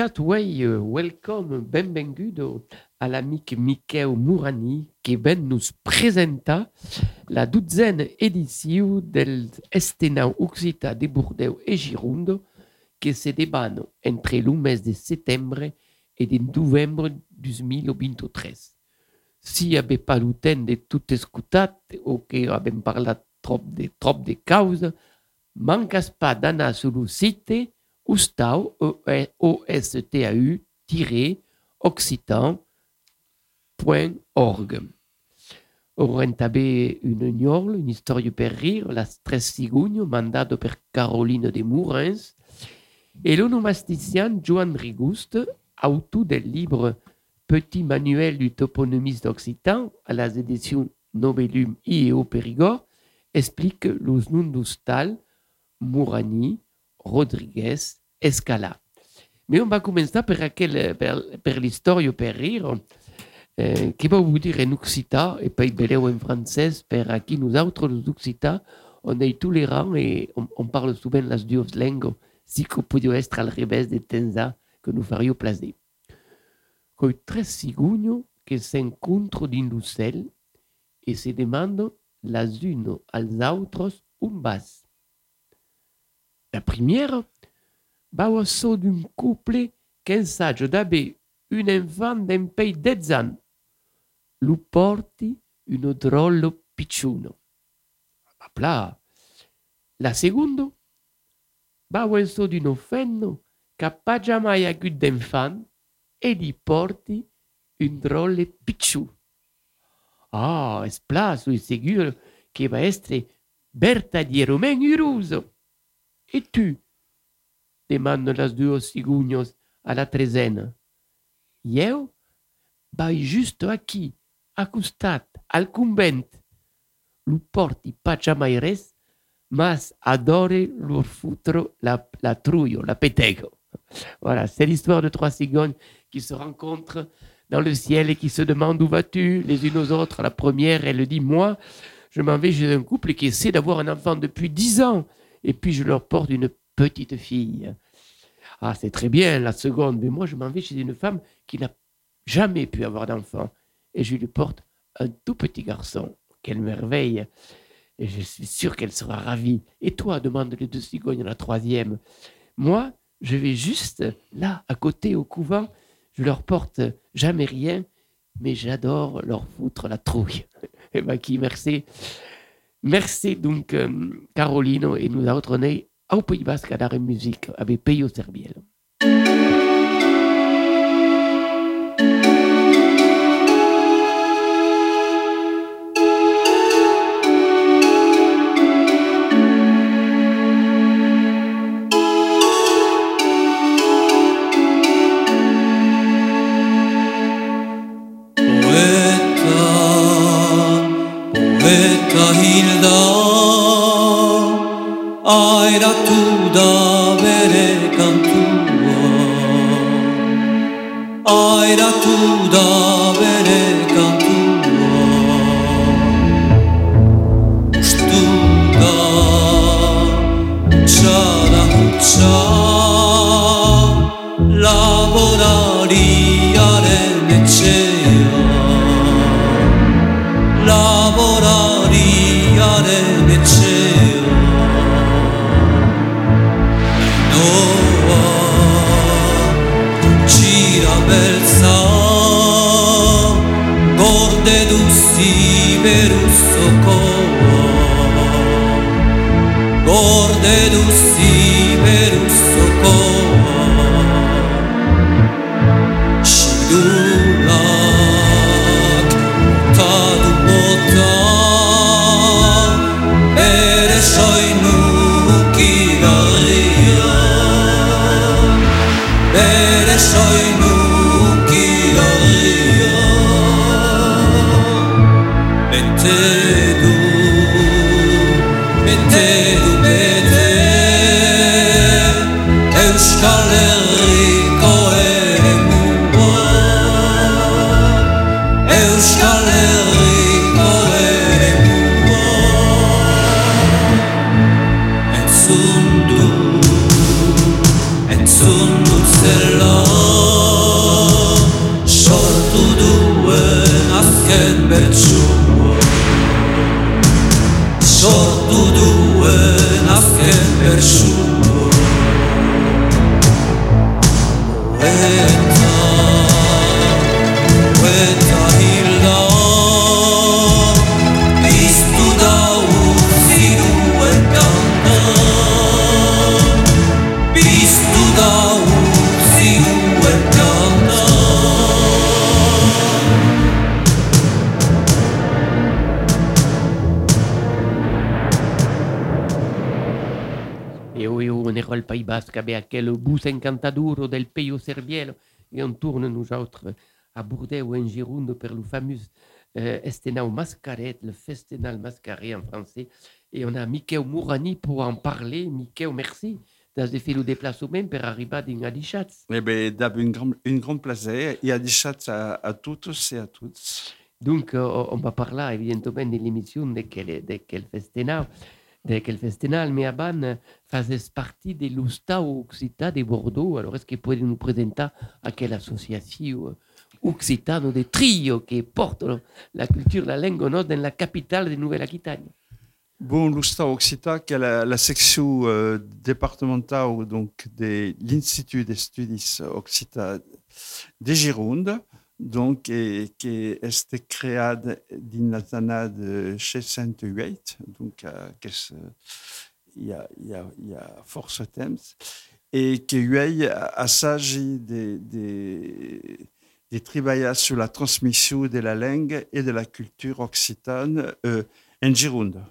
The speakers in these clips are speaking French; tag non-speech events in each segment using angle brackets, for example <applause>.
dichat way uh, welcome benvengudo à l'amic Michel Mourani qui ben nous presenta la douzaine édition del Estenau Occita de Bordeaux et Gironde qui se débat entre le mes de septembre et de novembre 2023. Si avait pas le temps de tout écouter ou que abbiamo parlé trop de, trop de causes, mancas pas d'anar sur le site Oustau, O-S-T-A-U-occitan.org. Auront també une gnol, une histoire per rire, la Tres Cigugno, mandato per Caroline de Mourins, et l'onomastician Joan Rigust, auteur del livre Petit manuel du toponymiste occitan à la éditions Nobelum IEO Périgord, explique los noms d'Ustal, Mourani, Rodriguez, Escala. Mais on va commencer par, aquel, per, per l'histoire per rire, eh, qui va vous dire en occitan et puis beleu en français, per qui nous autres, les occitans, on est tolérants et on, on parle souvent las dues langues, si que podia être al revés de tenza que nous ferions placer. Coi tres cigugno que s'encontrent din l'ocell et se demandent las uno als autres un bas. La première va au saut d'un couple qu'ensage d'aver un enfant d'un pays dez ans. Lu porti un drôle picciuno. Apla. La seconde va au saut d'un fenno qu'a pas jamais agut d'enfant et li porti un drôle picciu. Ah, es pla, sui segur que va être vertadierament heureuse. Et tu? Demandent las dues cigugnos a la trezena. Jeu vai justo aquí, acostat, al convent. Lu porti pas jamais res, mas adore leur foutre la, la la pétego. Voilà, c'est l'histoire de trois cigognes qui se rencontrent dans le ciel et qui se demandent où vas-tu les unes aux autres? La première, elle dit, moi, je m'en vais chez un couple qui essaie d'avoir un enfant depuis dix ans et puis je leur porte une petite fille. Ah, c'est très bien, la seconde, mais moi, je m'en vais chez une femme qui n'a jamais pu avoir d'enfant et je lui porte un tout petit garçon. Quelle merveille! Et je suis sûr qu'elle sera ravie. Et toi, demande les deux cigognes, la troisième. Moi, je vais juste là, à côté, au couvent. Je leur porte jamais rien, mais j'adore leur foutre la trouille. <laughs> Et ben qui, merci. Merci donc, euh, Carolino, et nous on est au Pays Basque à la musique avec Peyo Serbiel. Poeta hilda aera tu davere cantua aera tu davere When time, when País Basque avec aquel bus encantaduro del Peio Cerbielo et on tourne nous autres à Bordeaux ou en Gironde per le fameux euh, Mascaret, le Festenal Mascaret en français. Et on a Mickey Mourani pour en parler. Mickey, merci d'avoir fait le déplacement pour arriver à Adichatz. Eh bien, une grande, une grande plaisir. Il y a des chats à, à tous et à toutes. Donc, euh, on va parler évidemment de l'émission de quel, de quel Festenau. De quel mais avant, faisait partie de l'Ustau Occità de Bordeaux. Alors, est-ce que vous pouvez nous présenter à quelle association euh, occitano de trio qui porte euh, la culture, la langue no, dans la capitale de Nouvelle-Aquitaine? Bon, l'Usta Occita, qui est la, la section euh, départementale donc, de l'Institut des Occita de Gironde, donc, et, qui est créée dans la de 608, donc, euh, que c'est- il y a, il y a, y a force temps, et qui lui a s'agit de, de, de travailler sur la transmission de la langue et de la culture occitane euh, en Gironde.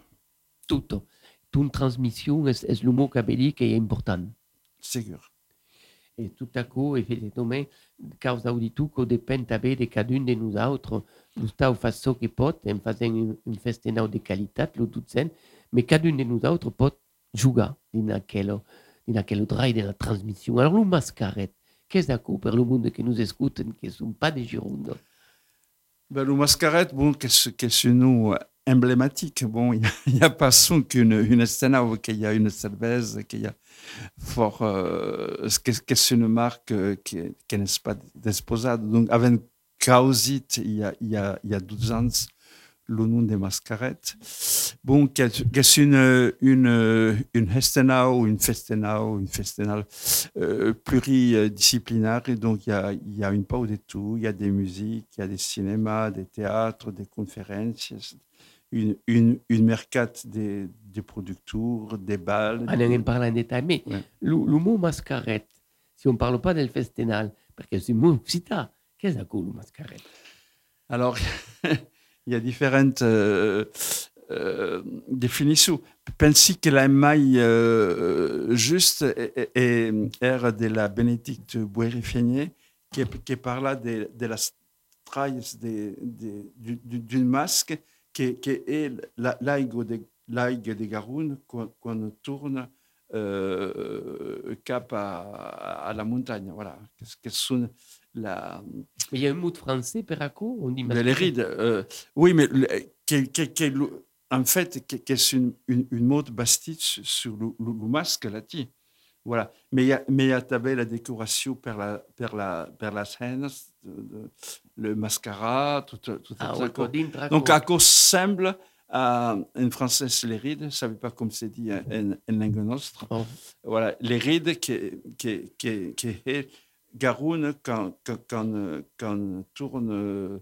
Tutto. Toute transmission est, est le mot cabelli qui est important. Sûr. Et tout à coup, effectivement, causa di tutto dépend també de cadun de nous autres. L'Ustau fa so que pot, en faisant un, un festenau de qualitat, lo tout mais cadun de nous autres pot jugar dans aquel, dans aquel drive de la transmission. Alors, le mascaret, qu'est-ce d'accord pour le monde qui nous écoute, qui ne sont pas des Girondes Ben, le mascarette, bon, qu'est-ce qu'est-ce un nom emblématique. Bon, il n'y a, pas son qu'une une scène où il y a une cerveza, qu'il y a fort, euh, qu'est-ce qu'est-ce une marque euh, qui, n'est pas disposable. Donc, avec Causit, il y a, il y a, il y a 12 ans, le nom des mascarettes. Bon, qu'est-ce qu'est-ce une, une, une hestenau, une festenau, une festenal euh, pluridisciplinaire. Et donc, il y a, y a une pause de tout. Il y a des musiques, il y a des cinémas, des théâtres, des conférences, une, une, une mercate des, des producteurs, des balles. On en parle en détail. Mais Ouais. le, le mot mascarette, si on ne parle pas del festenal, parce que c'est un mot occitan, qu'est-ce que c'est le mascarette? Alors, <laughs> il y a différentes euh, euh, définitions. Pensez que la maille euh, juste est, de la Bénédicte Boerifienier, qui, qui parla de, la du- d'une masque qui, qui est la- l'aigle de, de qu'on qu'on tourne euh, cap à, la montagne. Voilà. Qu'est-ce que sont la, Mais il y a un mot de français, Peraco, on dit les rides, euh, oui, mais le- en fait, est une, une, une mode bastide sur- le, le- le masque là-dessus. Voilà. Mais il y a, mais il y a la décoration per la, per la, per la scène, de- le mascara, tout, Ah, ça. Donc, à cause semble, à, en français, c'est les rides, je ne savais pas comment c'est dit en, en, en langue nostre. Oh. Voilà, les rides qui, qui, qui, qui est Garonne quand, quand, quand, euh, quand tourne euh,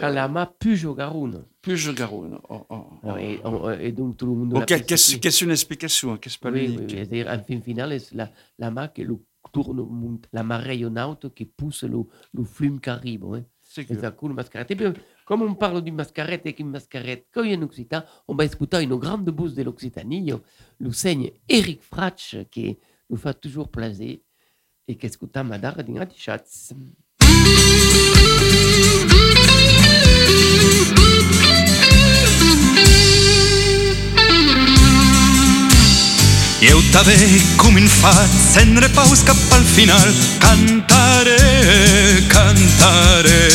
Quand la main puge au Garonne. plus Garonne. Oh, oh, oh. Alors, Et, on- et donc tout le monde Bon, qu'est-ce précisé. qu'est-ce une explication Qu'est-ce pas Oui, oui. C'est-à-dire, en fin finale, c'est la, la main qui le tourne, la main rayonnante qui pousse le, le flume qui arrive. Hein. C'est ça coule mascarette. Et bien, comme on parle du mascarette et qu'une mascarette, quand il y a en Occitan, on va écouter une grande bouse de l'Occitanie, le seigne Eric Fratch, qui nous fait toujours plaisir et qui écoute Madar d'Ingratichatz. Io t'ave come in fa, sempre paus cap al final, cantare, cantare.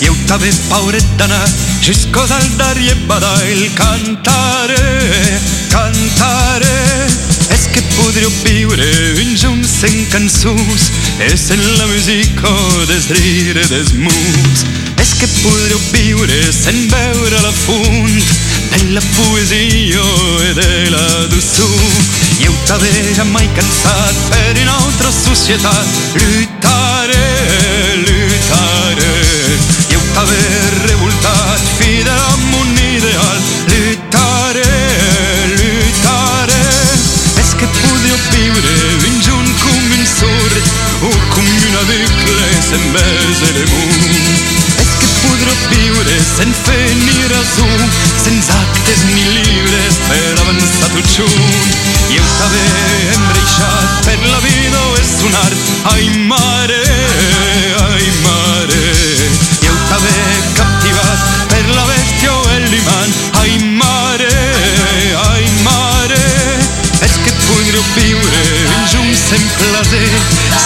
Io t'ave paure d'anar, jusqu'au d'arie badail, cantare, cantare. És que podreu viure uns junts sent cançús És en la música des rire des murs És que podreu viure sent veure la font de la poesia i de la doçor eu t'haver mai cansat per una altra societat. Lluitaré, lluitaré. Eu t'haver revoltat, fi de ducles envers el món. És que podrò viure sense fer ni raó, sense actes ni llibres per avançar tot junt. I eu t'haver embreixat per la vida és un art. Ai, mare, ai, mare. fraze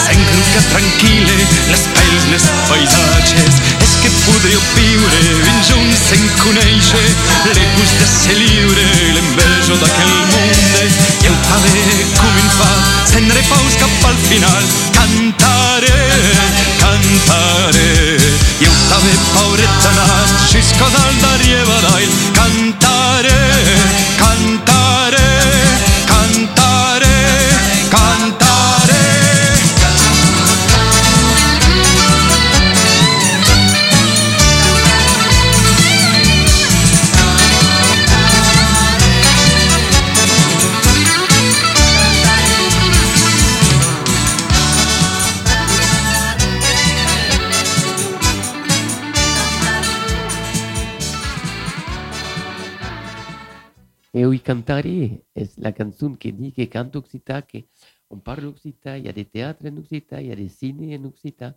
se încurcă tranquile les pèls, les paisatges. És que podríeu viure fins on se'n conèixer l'epus de ser lliure, l'envejo d'aquell món. I el fa com com fa, se'n repaus cap al final. Cantaré, cantaré. I el fa bé, pobreta, nasc, xisco dalt d'arriba d'ail. Cantaré. Cantare, c'est la chanson qui dit que cante occitan, on parle occitan, il y a des théâtres en occitan, il y a des ciné en occitan,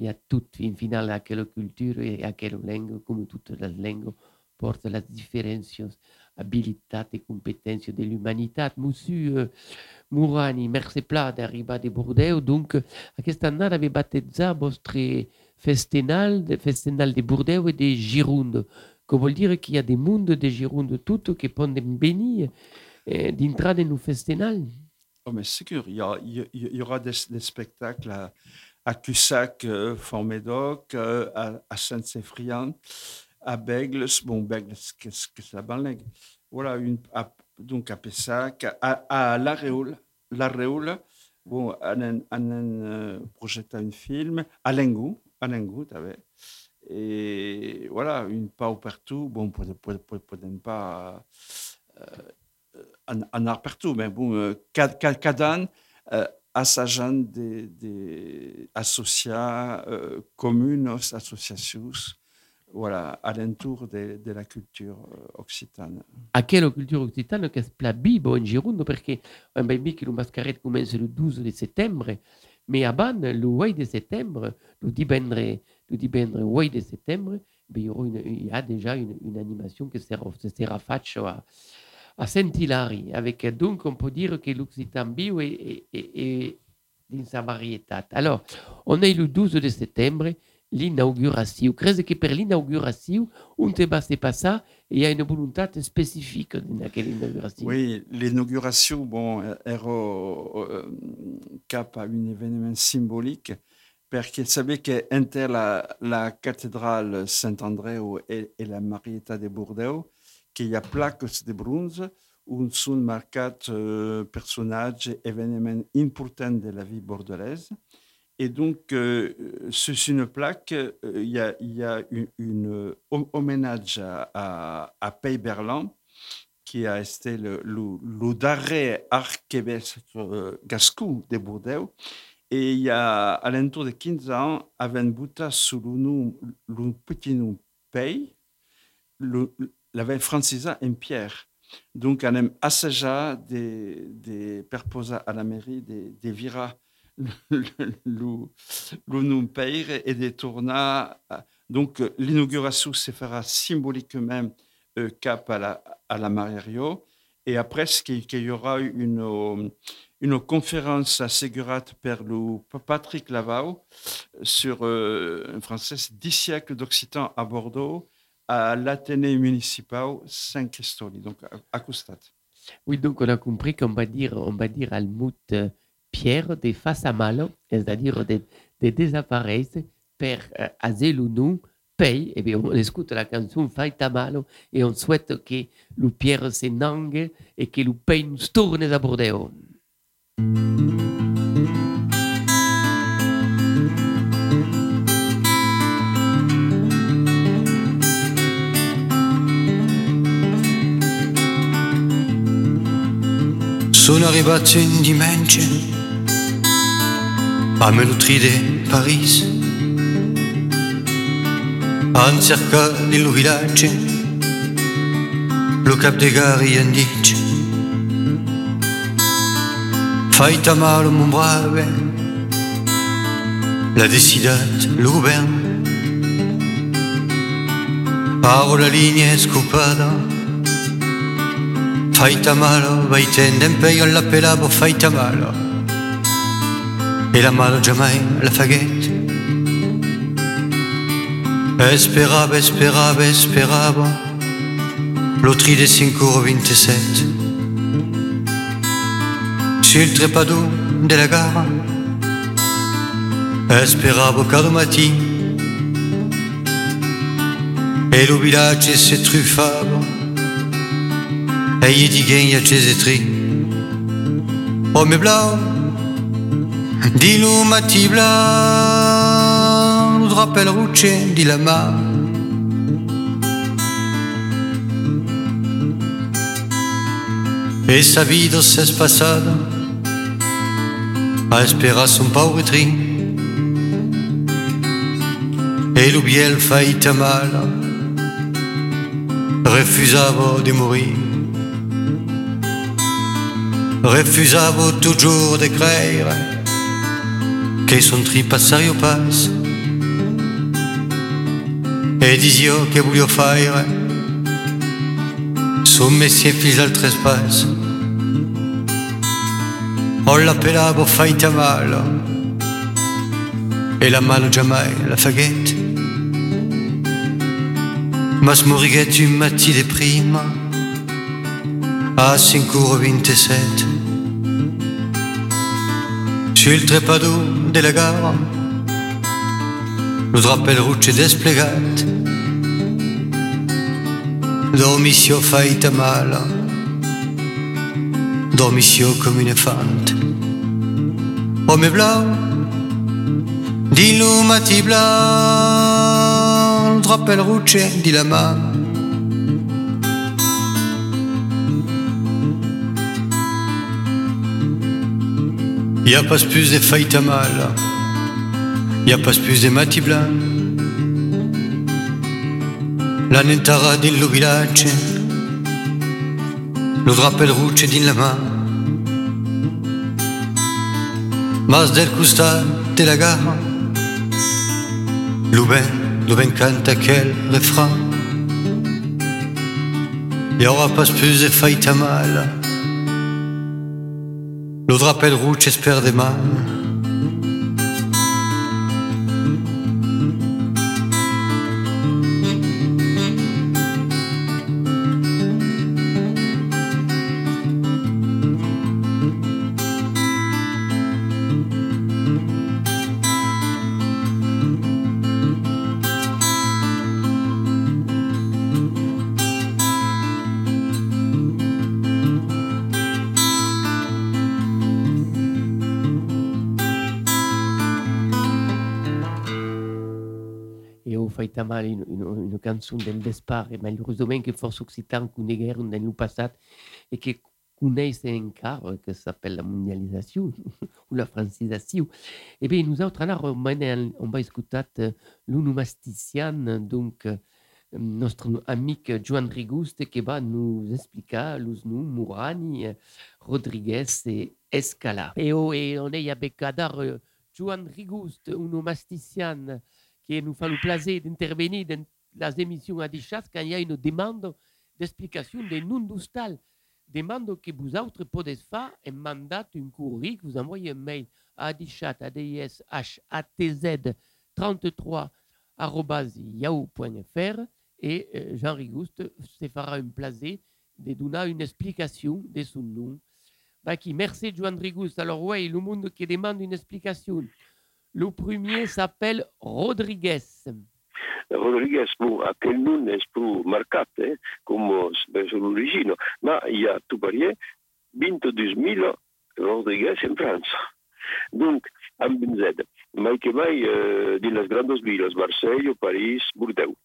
il y a tout, in finale, à quelle culture et à quelle langue, comme toutes les langues, portent les différences, habilitats et compétences de l'humanité. Monsieur Mourani, merci plat d'arriver de Bordeaux, donc, à questa annata avez battezza vostre festinal, festinal de Bordeaux et de Gironde. Que vuol dire qu'il y a des mondes de Gironde tout qui peuvent venir eh, d'entrer dans nos festivals. Oh, mais c'est sûr, il y, aura des, spectacles à, à Cussac, euh, Fort-Médoc, euh, à, Saint-Séphrian, à Beigles, bon, Beigles, qu'est-ce que c'est la banlieue Voilà, donc à Pessac, à, La Réole, La Réole, bon, à un euh, projeté un film, à Lingou, à Lingou, t'avais. Et voilà, une pas partout, bon, pour ne pas euh, en, en art partout, mais bon, euh, Cad- Cad- Cadan, euh, assagent des, des associats, euh, communes, associations, voilà, alentour de, de la culture euh, occitane. À quelle culture occitane che è bibo in Gironde? Perché un bambino che lo mascaret commence le 12 de septembre, mais Ban, le 8 de septembre, le dibendre, le dibendre 8 de septembre, ben, il, y a déjà une, animation qui sera, se sera faite à, à Saint-Hilary. Avec, donc, on peut dire que l'Occitan bio est, est, est- sa variété. Alors, on est le 12 de septembre, l'inauguration. Credo che per l'inauguration, on ne va se passer, il y a une volonté spécifique dans quelle inauguration. Oui, l'inauguration, bon, era euh, cap à un événement symbolique, qu'il savait qu'entre la, la cathédrale Saint-André et, la Marietta de Bordeaux, qu'il y a plaques de bronze où sont marqués euh, personnages, événements importants de la vie bordelaise. Et donc, euh, sur une plaque, euh, il y a, y a une, hom- hommage à, à, à Pay Berland, qui a été le, le, le euh, gascon de Bordeaux. Et il y a, à l'entour de 15 ans, avait bouta sous le petit nom Pay, le, l'avait francisé en Pierre. Donc, on a assagé des, des perposa à la mairie, des, des le nom Pay et des tournats. Donc, euh, l'inauguration se fera symboliquement euh, cap à la, à la. Et après, qu'il y aura une, une conférence assegurate par le Patrick Lavau sur, euh, en français, 10 siècles d'Occitan à Bordeaux, à l'Athénée municipal Saint-Christoli, donc à, à Costat. Oui, donc on a compris qu'on va dire, on va dire al mot euh, pierre de face à malo, c'est-à-dire de, de désapparaissent per euh, paye. Et bien on écoute la chanson Faita malo et on souhaite que le pierre se nangue et que le paye nous tourne à Bordeaux. Sono arrivato in dimensione a Melutride, Paris, a cercare di village, lo cap de gare indice. Faita mal mon brave. La décidat le govern. Par la ligne escoupada Faita mal vaiten d'en peyon la pelabo Faita mal. Et la mal jamais la faguette. Esperaba, esperaba, esperaba, lotri de 5 ou 27. Sur le trépadeau de la gare, speravo caro mattino. E lo bilace se truffavo, e gli di ghegna cesetri. O oh, me blau, di lumati blau, lo rappel ruce di la mare. E sa vida se è spassata a esperar son pauvre tri e lo biel faita mala refusavo di morire, refusavo toujours de credere che son tripassario passe e disio che voglio fare su messie fis al trespasso o l'appellavo faita malo e la mano jamais la faghette ma smorighet un matti de prima. A 5,27 sul trepado della gara lo drappel rucce desplegat. Dormissio faita mala dormissio come un elefante Ome blau di lumati blau drappel rucce di la mano Y a pas plus de faita mal, y a pas plus de mati blanc. La nentara dello village, lo drappel rucce din la mano. Mas del costat de la ben, lo ben canta quel refrain. Y aura pas plus de faita mal. Lo drappel rouge espère des mains. In, una canzone del Despar, malheureusement che forse Occitan coneguer nel passat e che coneix encara, que s'appelle la mondialisation <laughs> ou la francisation. E bé, nosaltres ara on, va escoltar l'onomastician, donc euh, nostre amic Joan Rigust que va nous explicar los noms eh, Rodriguez et Escala. E, oh, e on est avec Kadar euh, Joan Rigust, onomastician, qui nous fait le plaisir d'intervenir dans les émissions à Dichat quand il y a une demande d'explication des noms d'hostal. Demande que vous autres pouvez faire un mandat, un courrier, que vous envoyez un mail à Dichat, à DISHATZ 33 yahoo.fr et euh, Jean Rigouste se fera un plaisir de donner une explication de son nom. Merci Joan Rigouste. Alors, oui, le monde qui demande une explication. Le premier s'appelle Rodriguez. Rodriguez, bon, aquel nom és prou marcat, eh, com verso l'origine, ma hi ha, tu parier, 22.000 Rodrigues en França. Donc, amb Z. Mai que mai eh, de les grandes villes, Marseille, París, Bordeaux.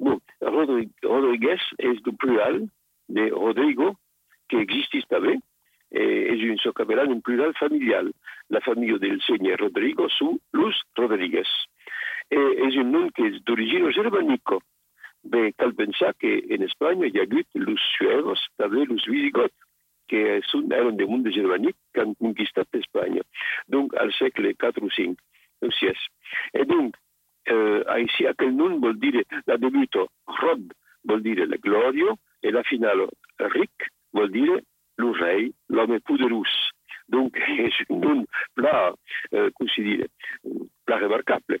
Bon, Rodri- Rodrigues és du plural de Rodrigo, que existís també, eh, és un socavelant en plural familial. La família del senyor Rodrigo su Luz Rodríguez. Eh, és un nom que és d'origine germànica. Bé, cal pensar que en Espanya hi ha hagut els suevos, també els visigots, que són, eren de mundo germànic que han conquistat Espanya. Donc, al segle IV o V, o VI. Et donc, eh, així aquell nom vol dir, la debuto, Rod, vol dir la glòria, i la final, Ric, vol dir el rei, l'home poderós. Donc, <laughs> és un nom pla, eh, com si dire, pla remarquable.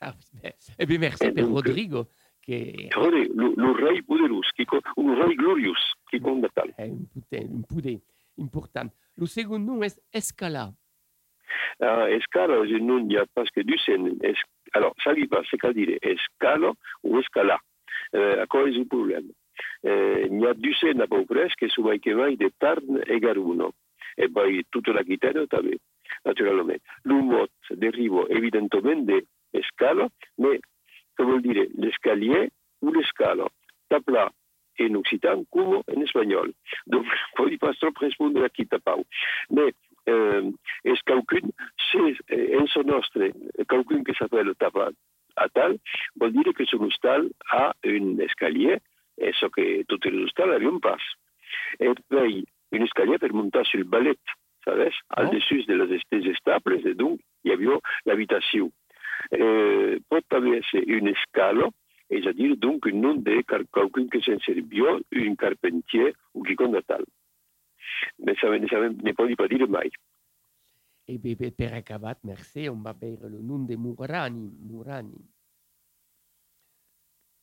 Ben, <laughs> eh bien, merci per Rodrigo, che Rode, le, le rei poderós, qui, co- un rei gloriós, qui compte tal. è un putain, un pude important. Le second nom est Escala. Ah, escala, je non il y a parce que du sen. Es, alors, ça lui pas, c'est qu'à dire escalo ou escala. Euh, à quoi est le problème? Euh, Il y a du sen à peu près, que que mai de Tarn et Garuno. Et poi tutta l'Aquitano també, naturalment. Le mot deriva evidentement de escalo, mais que vol dire l'escalier ou l'escalo. Tapla en occitan como en espagnol. <laughs> Donc, poi pas trop répondre aquí tapau. Mais euh, és quelqu'un, c'est eh, en son nostre, quelqu'un que s'appelle tapa atal, vol dire que son hostal a un escalier, ce que tots els hostals havien pas. Et un escalier per muntar sur le ballet, sabes, al Oh. dessus de les estes estables, et donc, hi havia l'habitació. Eh, pot haver ser un escalo, és a dir, donc, un nom de car- quelqu'un que se'n servia, un carpentier o qui compte tal. Mais ça, ne, ça ne pot pas dire mai. Et bien, per- per acabat, merci, on va veure le nom de Murani. Murani.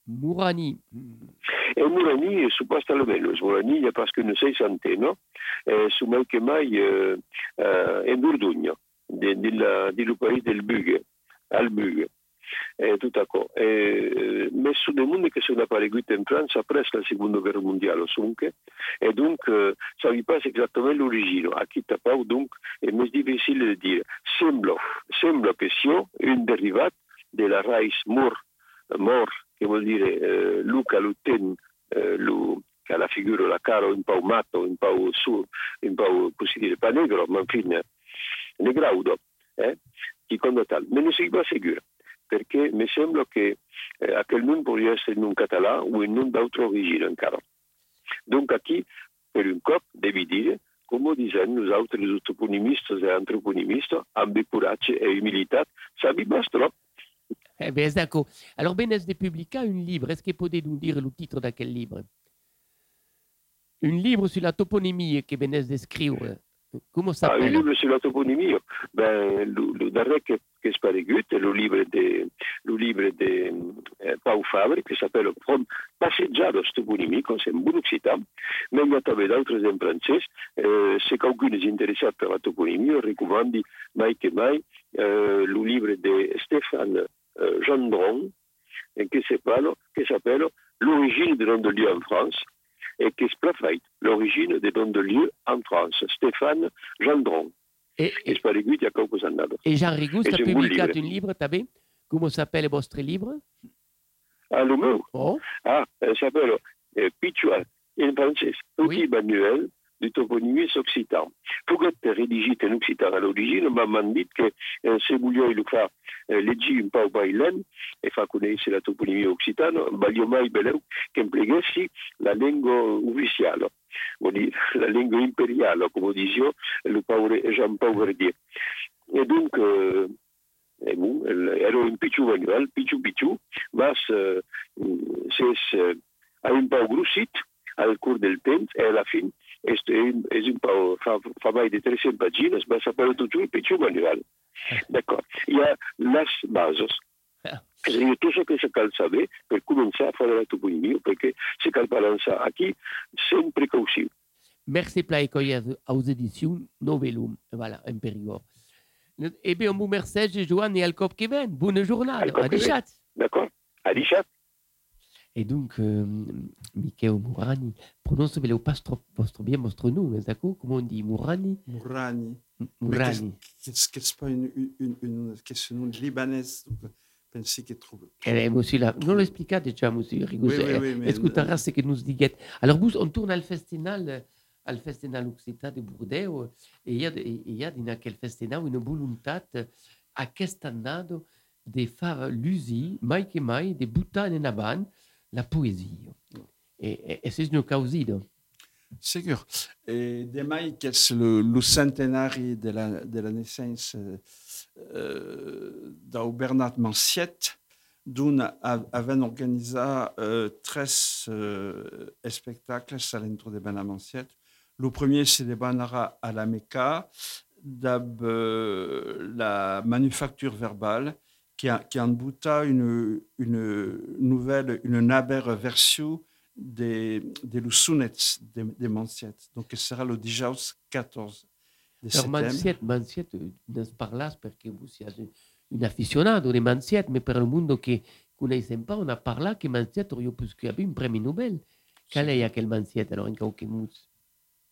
Murani. Mm. E Murani, supostamente, Murani è parce que ne sei santeno, eh, su mal che mai eh, eh, in Burdugno, di, di, la, di lu paese del Bughe, al Bughe. Eh, tutto co. Eh, dei mondi che sono appareguti in Francia presso la seconda guerra mondiale, sunque, e dunque, ça vi pas esattamente l'origine. A chi tapau, dunque, è molto difficile di dire. Sembra, sembra che sia un derivat della raiz mur, mor, che vuol dire eh, Luca Lutten, eh, lu, che ha la figura, la cara un po' matto, un po' su, un po' così dire, pas negro, ma infine negraudo, eh, chi quando tal. Me ne sono sicuro, perché mi sembra che eh, aquel nom podria essere in un català o un d'altra origine encara. Donc aquí, per un cop, devi dire, come dicen nosaltres els toponimistes e antroponimistes, amb coratge e humilitat, sabi bastro. Eh bien, d'accord. Alors, Benes de Publica, un livre? Est-ce que pouvez nous dire le titre de quel livre? Un livre sur la toponymie que Benes d'écrire. Comment ça Ah, un s'appelle livre sur la toponymie, ben, le, le dernier che, che è sparegut è il libro di le livre de eh, Pau Fabre, che s'appelle From Passeggiados toponimico, c'est un bon occitan, mais il y a també d'altres en francès. Eh, si qualcun és interessat per la toponymie, recomandi mai que mai eh, le livre de Stéphane eh, Gendron, eh, che s'appelle che s'appelle L'origine de nom de lieu en France, et qui est l'origine des noms de lieux en France. Stéphane Gendron. Et, et, et Jean Rigouste Et a c'est un bon publié livre. un livre, t'avais Comment s'appelle votre livre? Ah, le meu Oh, Ah, elle s'appelle euh, Pichua, en français. Petit Oui. manuel du toponymies occitan. Poguet rédigé en occitan à l'origine, ma m'han dit que euh, se voglioi le fa euh, un pau bailen e fa conèixer la toponymie occitana, valio mai beleu que empleguessi la vuol dire la lingua imperiale, come dice le paure Jean Paul Verdier. E dunque, euh, bon, ero un picciu manuel, picciu picciu, mas eh, mm, s'és eh, ha un pau grossit al curs del temps e alla fin és, és un pau, fa, fa mai de 300 pàgines, va saber tot un picciu manual. D'acord. Hi ha les bases. És <laughs> a dir, tot el que se cal saber per començar a fer la toponimia, perquè se cal balançar aquí sem precaució. Merci Plaïcoyer aux éditions Novelum. Voilà, en Périgord. Eh bien, vous merci, Joanne et Alcop Kevin. Bonne journée. À Kevin. Dichat. Et donc, euh, Micheo Murani, prononce le vostro, vostro bien vostre nom, hein, d'accord? Comment on dit? Mourani. M- Mais Murani. Qu'est-ce qu'est-ce pas une, une, une question libanaise Pensi che trouve. Eh, monsieur, la... non spiegate già, monsieur Rigus. Oui, oui, oui, Escutarà ce che nous diguet. Alors, vous, on tourne al festival, al festival Occità de Bordeaux, e il y a, il y a in aquel festival une volontat a quest'annado de far l'usi, mai che mai, de buttare in avant la poesia. E, e, c'est une causida. Sigur. E demai che lo, lo centenari della, della naissance eh, da Bernard Manciet, d'un avevano organizzato eh, tres eh, spectacles à l'intro de Bernard Manciet. Le premier, c'est de Banara à la Mecca, dab euh, la manufacture verbale, qui a, qui a en bouta une, une nouvelle, une naber version des, des Lussunets des, des Manciet. Donc, ce sera le dijaus 14 de Alors, septembre. Manciet, Manciet, eh, ne parlas perché vous siete un aficionado di Manciet, ma per il mondo che conoscem pas, on a parlato che Manciet aurait pu avere un premio Nobel. Qual è quel Manciet, alors, qualche mus?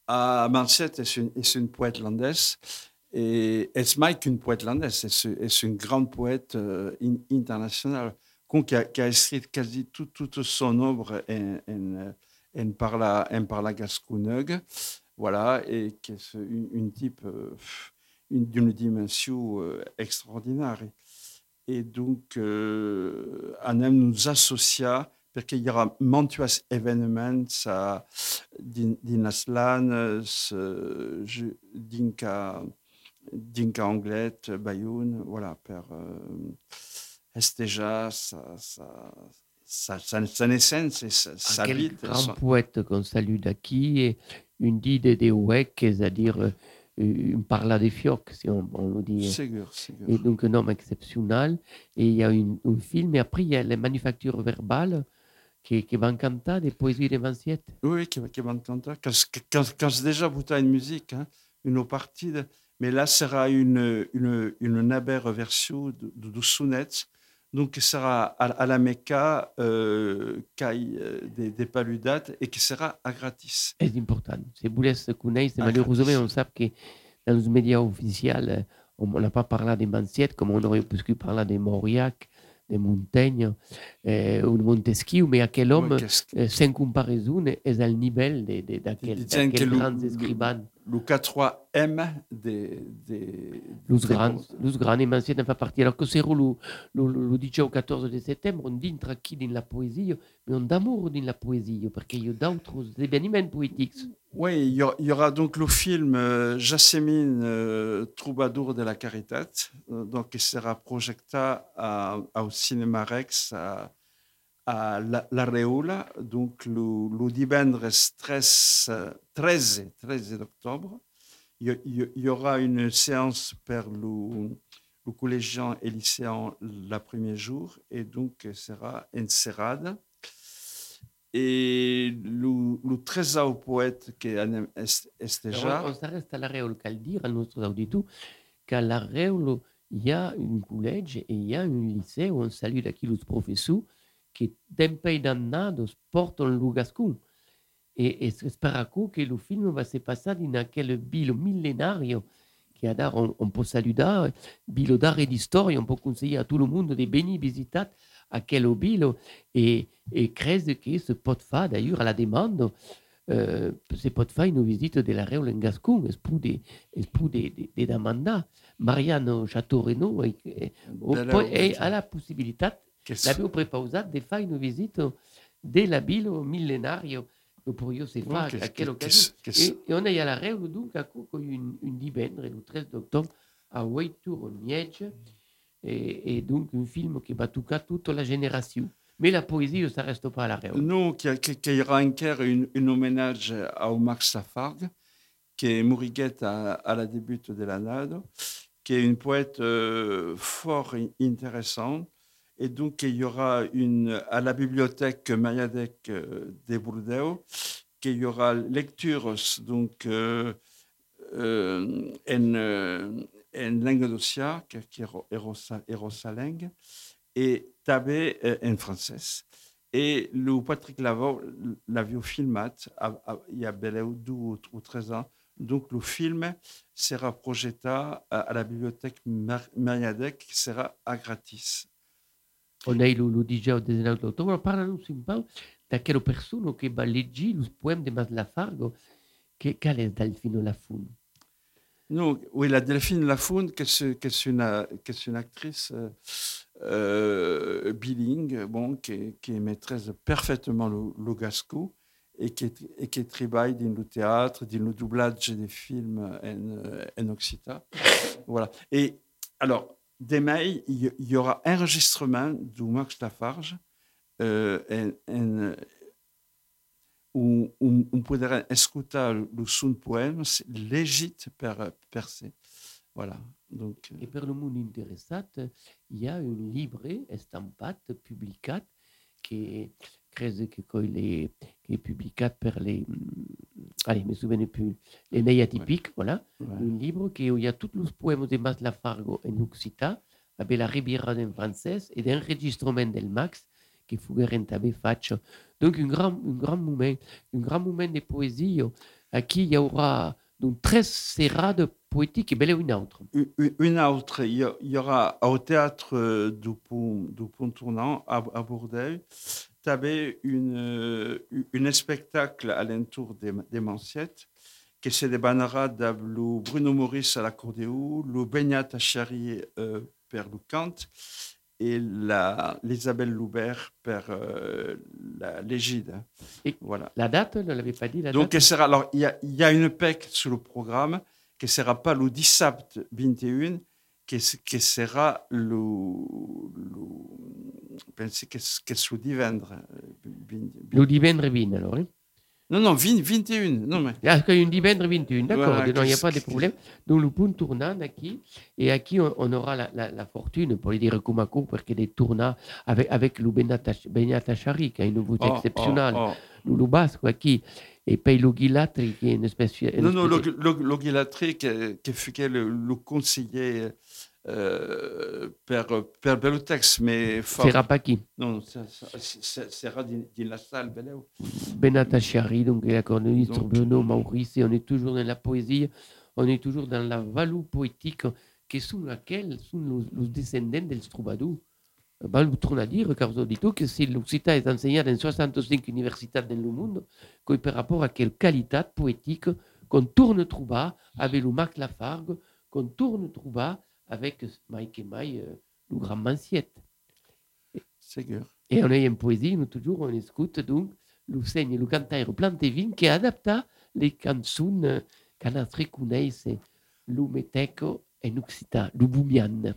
Ah, Manciet est une, est une poète landaise. Et est mai qu'une poète landaise, est, une grande poète euh, in- internationale qui a, écrit quasi tout, toute son œuvre en, en, parla, en parla gasconneugue. Voilà, et qui est une, une type euh, une- d'une dimension euh, extraordinaire. Et donc, euh, nous associa perché il y aura montuous événements à din, din Aslan, ce, je, Dinka, Dinka Anglette, Bayoun, voilà, per euh, Esteja, sa, sa, sa, sa, sa naissance et sa, sa quel vie. grand poète qu'on salue d'acquis et une dide de Ouek, c'est-à-dire euh, une parla des fiocs, si on, on le dit. Ségur, ségur. Et donc un homme exceptionnel. Et il y a une- un film, et après il y a les manufactures verbales qui, qui vont canter des poésies de Manciet. Oui, qui, qui m'entendra. Quand, quand, quand déjà avez une musique, hein, une partie, de- mais là sera une, une, une naber version de, de, donc qui sera à, à la Mecca, euh, caille, euh, des, des paludates, et qui sera à gratis. C'est important. Vous laissez connaître, Ah, malheureusement, on sait que dans les médias officiels, on n'a pas parlé des Manciet comme on aurait pu parler des Mauriac, des Montaigne euh, ou de Montesquieu, mais à quel homme, euh, sans comparaison, est à le niveau d'aquel, que d'aquel le- grands le- écrivains. Le K3M des. des grands, los grands emanciati fa. Alors que c'est lo, lo, lo dicevo 14 de settembre, on dintra qui dans la poésie, mais on d'amour dans la poésie, parce qu'il y a d'autres événements poétiques. Oui, il y, aura, il y aura donc le film euh, Jasmine, euh, Troubadour de la Caritat, euh, donc qui sera projeté à, à- au Cinéma Rex à La, La Reola, donc le, le divendres 13, euh, 13, 13 octobre. Il y, y- aura une séance pour le, le collégien et lycéen le premier jour, et donc ce sera une serrade. Et le, le trésor poète qui est Est- Esteja, Alors, on s'arrête à la Réole qu'à le dire à notre auditeur qu'à la Réole, il y a un collège et il y a un lycée où on salue d'aquí les professeurs qui, d'un pays d'annado, portent en Lugascon. Et, et j'espère que le film va se passer dans quel bilo millénario qui a d'ailleurs, on, on peut saluer, bilo d'art et d'histoire, on peut conseiller à tout le monde de venir visiter à quel bilo et, et crève que se peut faire d'ailleurs à la demande euh, se pot faire une visite de la Réole en Gascon, es pour des, es des, des, des demanda. Mariano Chateau-Renaud et, et, Bella peut- et visite. a la est- l'abbiamo prepausat, de faire une visite de la ville millénario que pourrions qu'est-ce- à quelle occasion? Et, et on est à la Réole, donc, à coup, une, une le 13 octobre, à Weitur, au Niège, et, et donc un film qui va toucher toute la génération. Mais la poésie, ça ne reste pas à la Réole. Nous, qui, aura encore une, une hommage à Max Lafargue, qui est mouriguette à, à la début de la Nado, qui est une poète euh, fort in- intéressante. Et donc, il y aura une, à la bibliothèque Mayadec euh, de Bordeaux, qu'il y aura lecture donc, euh, euh, en, euh, en langue d'Ossia, qui est ro- est rosa- est rosa langue, et tabé euh, en français. Et le Patrick Lavaux l'a vu au filmat a- a- il y a bel ou 12 ou 13 ans. Donc le film sera projeté à, la bibliothèque Mar- Mariadec, qui sera à gratis. On a lo, lo déjà au desenho do autor, parla-nos un peu daquela persona que va leggere os poemas de Mas Lafargo, que qual è Delfino Lafun? Non, oui, la Delphine Lafoun, qui est, qui est une, est une actrice euh, bilingue, bon, qui, qui maîtrise parfaitement le, le gascon et qui, et qui travaille dans le théâtre, dans le doublage des films en, en occitan. Voilà. Et alors, demain, il y, il y aura enregistrement du Max Lafarge euh, en, où on, pourra écouter le son poème légit per, percé. Voilà. Donc, euh, E per lo mondo interessat, hi ha un llibre estampat, publicat, que credo che coi le, che è publicat per le... mm, Allez, me souviens plus. Les Ney atypiques, voilà. ouais. Un livre que il y a tous les poèmes de Mas Lafargo en occitan, avec la riviera en français et d'enregistrement del Max que fugueren també fatto. Donc un grand, un grand moment, un grand moment de poésie à qui il y aura donc très serrade poétique et belle une autre. Une- autre, il y il aura au théâtre euh, du Pont, du Pont Tournant à, à Bourdeuil, tu avais une, euh, une spectacle à l'entour des, des Manciettes, qui se débanera de le Bruno Maurice à l'accordéon, le Benyat Achari euh, per le cant et la l'Isabelle Loubert per euh, la l'égide. Et- Voilà. La date, ne l'avait pas dit, la Donc, date sera, alors, il y a, il y a une PEC sur le programme qui ne sera pas le 10 septembre 21, qui, qui sera le, le penso che, che su divendre. euh, vin- vin- Le divendre 20, alors. Hein? Non, non, vin- 21. Non, mais, Ah, qu'il y a une divendre 21, d'accord, Voilà, non, il n'y a pas de que- problème. Donc le point tournant ici, et à qui on, on aura la, la, la fortune, pour dire comme à coup, parce qu'il est tournant avec, avec le Benyata Chari, qui a une voûte oh, exceptionnelle. oh, le, le basque, qui et puis le Guilatri, qui est une espèce. oh. Non, non, Guilatri, qui, qui fut le, le conseiller euh, per, per Bellotex, mais qui? Non, dans la salle, Bello. Benata Chari, donc l'accordéoniste Donc- Bruno Maurice, et on est toujours dans la poésie, on est toujours dans la value poétique, qui sous laquelle sont les, descendants del Strubadou. Ben, vous tournez à dire, car vous dites que si l'Occità est enseigné dans 65 universités dans le monde, que par rapport à quelle qualité poétique qu'on tourne trouba avec le Marc Lafargue, qu'on tourne trouba avec Mike et Mike, euh, le grand Manciette. Sûr. Et on est en poésie, nous toujours, on écoute donc le seigne, le cantaire Plantevin qui adapta les cançons euh, canastre coneix le meteco en occitan, le boumian.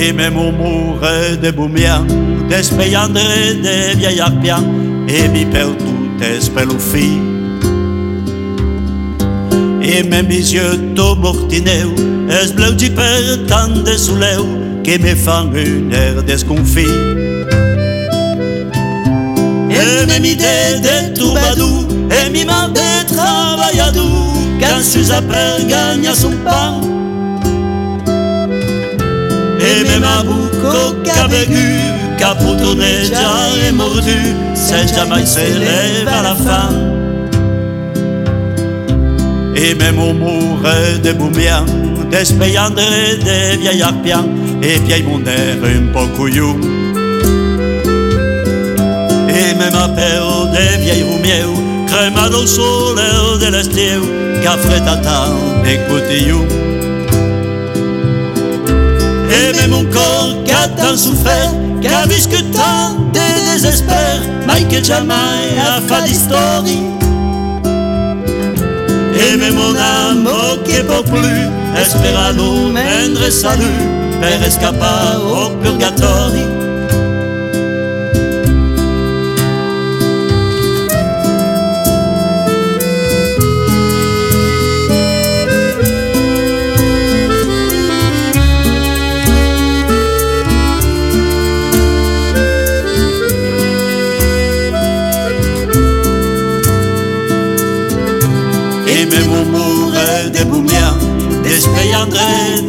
Et même au mouret de Boumian, d'espeyandre de vieil arpian, e mi pèu tout es pelo fi. E me mis yeux to mortineu, es bleu di per tant de soleu, que me fan un air desconfi. E me mi de de troubadou, e mi man de travaillado, quand sus a per gagna son pan. E me ma bouco cabegu, qu'à pour tourner déjà est mordu, c'est jamais s'élève à la fin. Et même au mouret de Boumian, d'espeyandre des vieilles arpians, et vieille mon air un peu couillou. Et même à peur des vieilles roumieux, crème au soleil de l'estiu, temps des cotillons. Et même mon corps qu'a tant souffert Qu'a vu que tant de désespère Michael jamais a fait d'histoire Et même mon âme qui pour plus. Espéra nous mendre salut Per escapar au purgatori Et au mouret des boumiens, des speiandre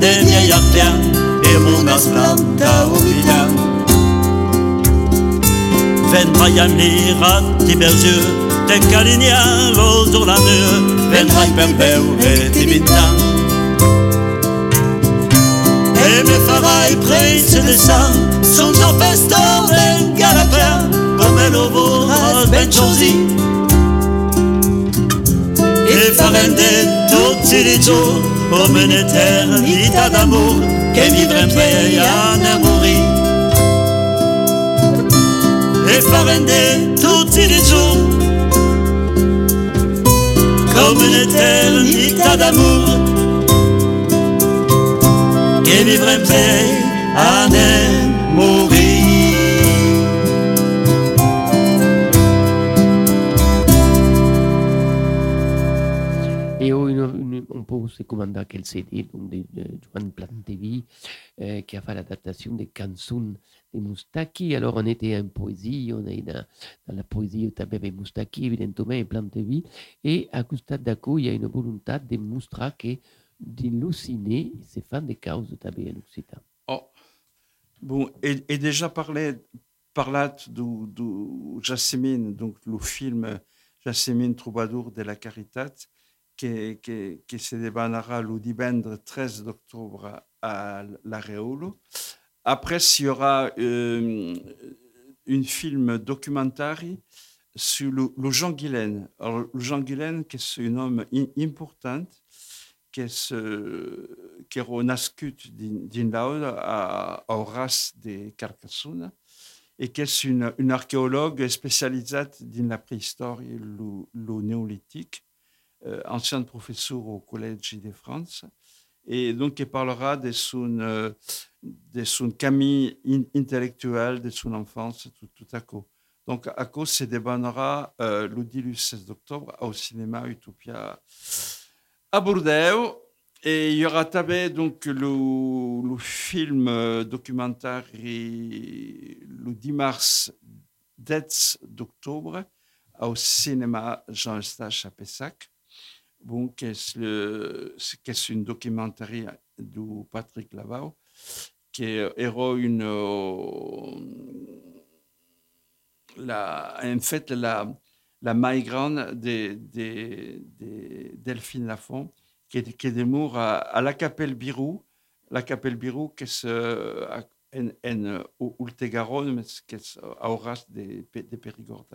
de vieil artean E mundas planta humilian Vendrai am lirat ti bergiu Ten calinia los urlaneux Vendrai per beure ti bintan E me farai preise de sang Son festo del galapin Come lo vorras ben choisi E farende tutti i giorni Come un'eternità d'amore Che vivremmo a morire E farende tutti i giorni Come un'eternità d'amore Che vivremmo a morire peut aussi commander CD donc de, de Joan Plantevi qui a fait l'adaptation des chansons de Moustaki. Alors on était en poésie, on est dans, la poésie també avec Moustaki évidemment et Plantevi. Et à costat d'acco, il y a une volonté de mostrar que ces fans de causes també en Occitan. Oh. Bon, et, et déjà parlé, parlat du, du Jasmine, donc le film Jasmine Troubadour de la Caritat, qui, qui, qui se débanera le divendres 13 octobre à l'Areolo. Après, il y aura euh, un film documentaire sur le, Jean Guilaine. Alors, le Jean Guilaine, qui est un homme important, qui est, euh, est nascut à, à Horace de Carcassonne et qui est une, archéologue spécialisée dans la préhistoire et le néolithique, euh, ancienne professeure au Collège de France. Et donc, elle parlera de son, euh, de son camille in- intellectuel, de son enfance, tout, à coup. Donc, à cause, se débannera euh, le 10 16 octobre au cinéma Utopia à Bordeaux. Et il y aura tabé donc le, le film euh, documentaire le 10 mars 10 d'octobre au cinéma Jean Eustache à Pessac. bon, qu'est le qu'est une documentaire du Patrick Lavao qui est héros une la en fait la la migraine des des de, de Delphine Lafont qui est, qui demeure à, à la Capelle Birou la Capelle Birou qui se euh, en, en Ultegaron, mais qui est à Horace de, de Périgord,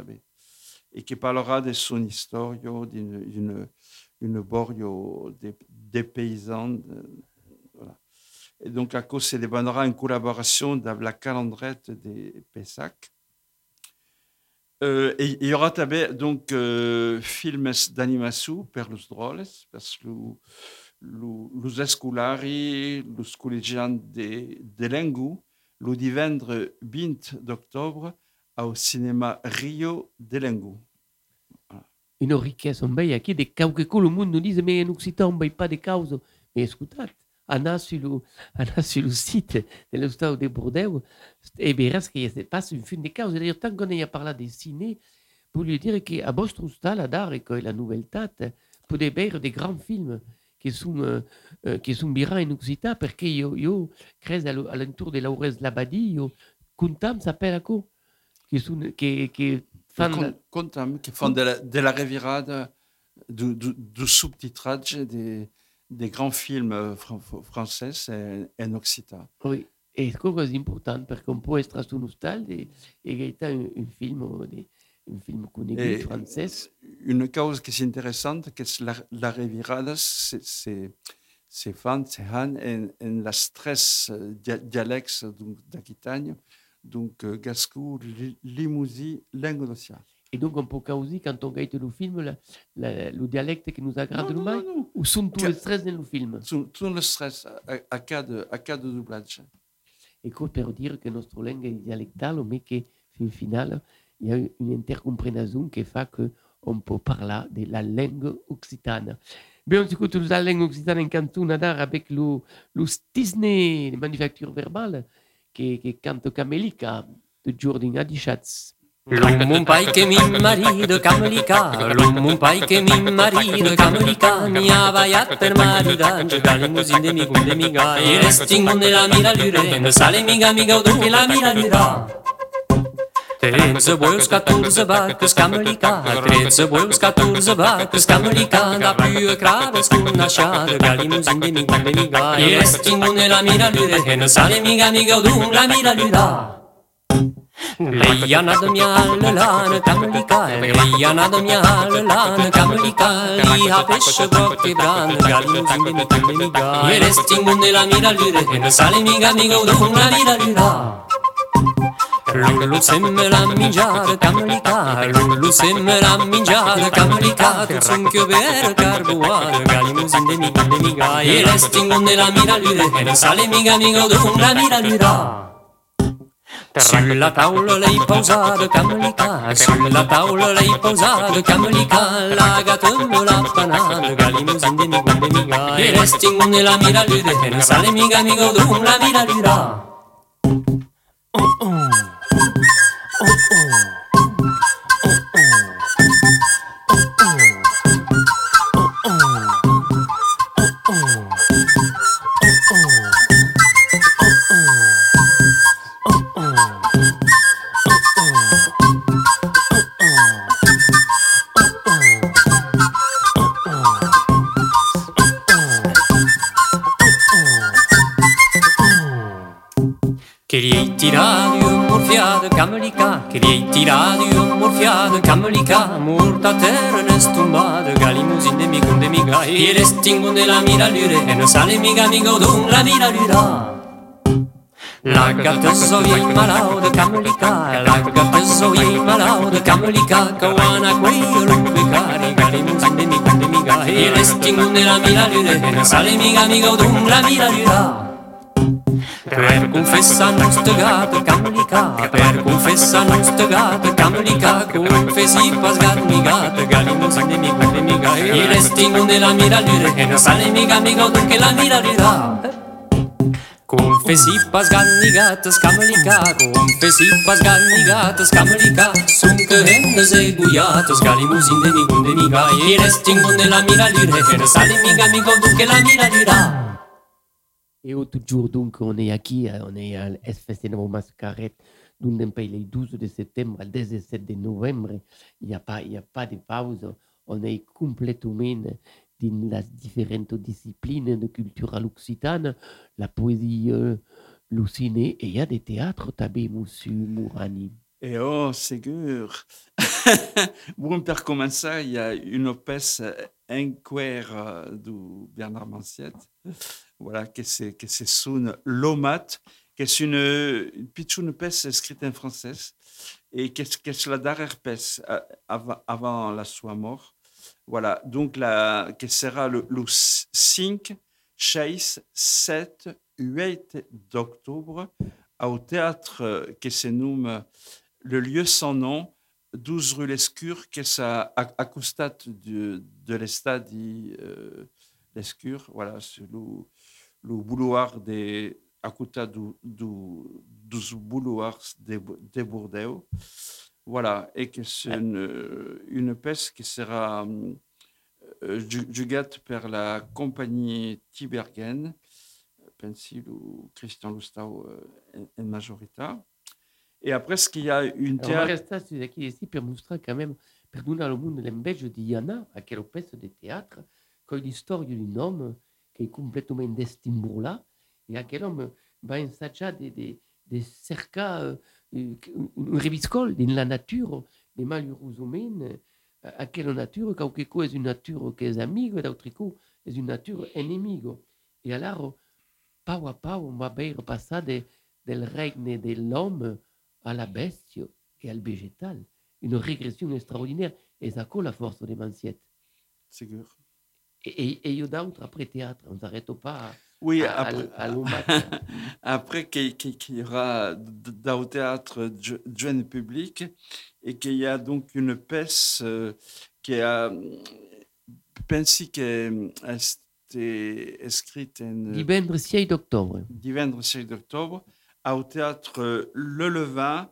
et qui parlera de son histoire, d'une d'une borio des, des paysans. de- voilà. Et donc, à cause, se débannera une collaboration avec la calendrette de Pessac. Euh, il y aura donc euh, films d'animation per los parce que los escolari, los collegians de, de Lengu, le divendre 20 d'octobre au cinéma Rio de Lengu. Une riqueza, on veille aquí de cau que tout le monde nous dise mais en Occitan on veille pas de causes. Mais écoutez, anar sur le, <laughs> sur le site de l'Estado de Bordeaux et verras qu'il se passe un film de causes. D'ailleurs, tant qu'on a parlé des ciné, pour lui dire qu'à vostre hostal, à Dar, et que la nouvelle date, pour des des grands films qui sont, euh, euh, qui sont bien en Occitan, parce que yo, yo, creix à l'entour de l'Aurès Labadie, yo, Kuntam s'appelle à quoi? Qui sont, qui, qui fan Con- Contam, qui font de la, de la revirade, du, du, du sous-titrage des, des grands films euh, fran- français en, en occitan. Oui, et c'est quelque chose d'important parce qu'on peut être sous nostal et, et il y a un, un film, euh, un film connu français. Une cause qui est intéressante, que c'est la, la revirada, c'est- c'est c'est fan, c'est han, en, en la stress euh, dia- dialectes donc, d'Aquitagne, donc euh, Gascou, Li- Limousin, Languedocia. Et donc on peut causer quand on regarde le film la, la- le dialecte qui nous agrade le moins ou sont tous les stress dans le film? Tout, tout le stress à, à cas de, à cas de doublage. Et quoi pour dire que notre langue est dialectale, mais que au final, il y a une intercompréhension qui fait qu'on peut parler de la langue occitane. Bien, on écoute la langue occitane en canton avec le, le Disney, les manufactures verbales, qui, qui cante Camélica de Jordan Adichats. L'un mon pai che mi marito camelica, mon pai che mi marito camelica, mi ha vaiat per maridaggio, dalle musine mi gunde mi ga, e resting nella mira lure, ne sale miga miga dunque la mira lura. Treze boios, 14 vacas, camelica, treze boios, 14 vacas, camelica, da più crave scunnasciate, dalle musine mi gunde mi ga, e resting nella mira lure, ne sale miga miga dunque la mira lura. Leia de mial lan camelica, leia de mial lan camelica, li ha pesce brocchi bran, galino zinde mi tende mi ga, e restingun de la mira lure, e ne sale mi ga mi gaudun la mira lura. Lulu sembra la mingiare camelica, Lulu sembra la mingiare camelica, tu sunchio vero carbuare, galino zinde mi tende mi ga, e restingun de la mira lure, e ne sale mi ga mi gaudun la mira lura. Sulla tavola lei posata camelica, sulla tavola lei posata camelica, la gatto la panata, galino zinde mi gunde mi ga, e resti in la mira lude, e non sale mica mi godu la mira oh oh, tiradio morfiado camelica. Que vie tiradio morfiado camelica. Murta terra en estumbado galimus in nemico de miga y el estingo de la mira lure en os anemiga amigo dun la mira lura La gata so i malau de camelica. La gata so i malau de camelica Cauana quei rumbica Regalimus in nemico de miga Y el estingo de la mira lure En os anemiga amigo dun la mira lura Per confessar nostra gata camelica, per confessar nostra gata camelica, confessi pas gat mi gata, galino zinde mi guarde mi ga, e restingun de la mira lure, e non sale miga mi godun che la mira lura. Confessi pas gat mi gata camelica, confessi pas gat mi gata camelica, sun che hendes e guiatas, galino zinde mi guarde mi ga, e restingun de la mira lure, e non sale miga mi godun che la mira lura. Et au toujours, donc, on est ici, euh, on est à l'Festival Mascarette, donc, le 12 de septembre al 17 de novembre. Il n'y a, pas- a pas de pause. On est complètement dans les différentes disciplines de culture occitane, la poésie, euh, le ciné, et il y a des théâtres, tabé, monsieur Mourani. Et oh, Ségur <laughs> Bon, per commencer, il y a une pièce Inquer euh, de Bernard Manciette, voilà, que c'est que son Lomat, que c'est une, une petite pièce écrite en français, et que c'est que la dernière pièce euh, avant, la sua mort. Voilà, donc la, que sera le, le 5, 6, 7, 8 d'octobre au théâtre euh, qui se nomme Le lieu sans nom, 12 rue Lescure, qui est à, à, à costat de, de l'estade euh, Lescure, voilà, c'est le, le boulevard des à côté du, du, du boulevard Bordeaux. Voilà, et que c'est une, une pièce qui sera euh, ju- jugate par la compagnie Tibergen, pensi ou Christian Lustau euh, en, en majorita. Et après, ce qu'il y a une Alors, on va théâtre... rester sur qui ici per mostrar quand même, per donar al mondo l'inveggio di Iana, a quello pezzo di teatro, con la storia di un uomo che è completamente destimbrulato, e a quell'uomo va insaggiare di, di, di cercare eh, un, un reviscol nella natura, di malheureusement, a, a quella natura, qualche cosa è una natura che è amico, e altre cose è una natura nemico. E allora, pau a pau, on va ben passare del regno dell'uomo alla bestia e al vegetal. Une régression extraordinaire. Et ça colle la force des Manciette. Ségur. Et, et, et il y a d'autres après théâtre. On s'arrête pas Oui, à, à, après, à <laughs> après qu'il y aura d- d- au théâtre je- jeune public et qu'il y a donc une pièce euh, qui a pensi che è stata scritta in Divendres 6 d'octobre. divendres 6 d'octobre au théâtre Le Levin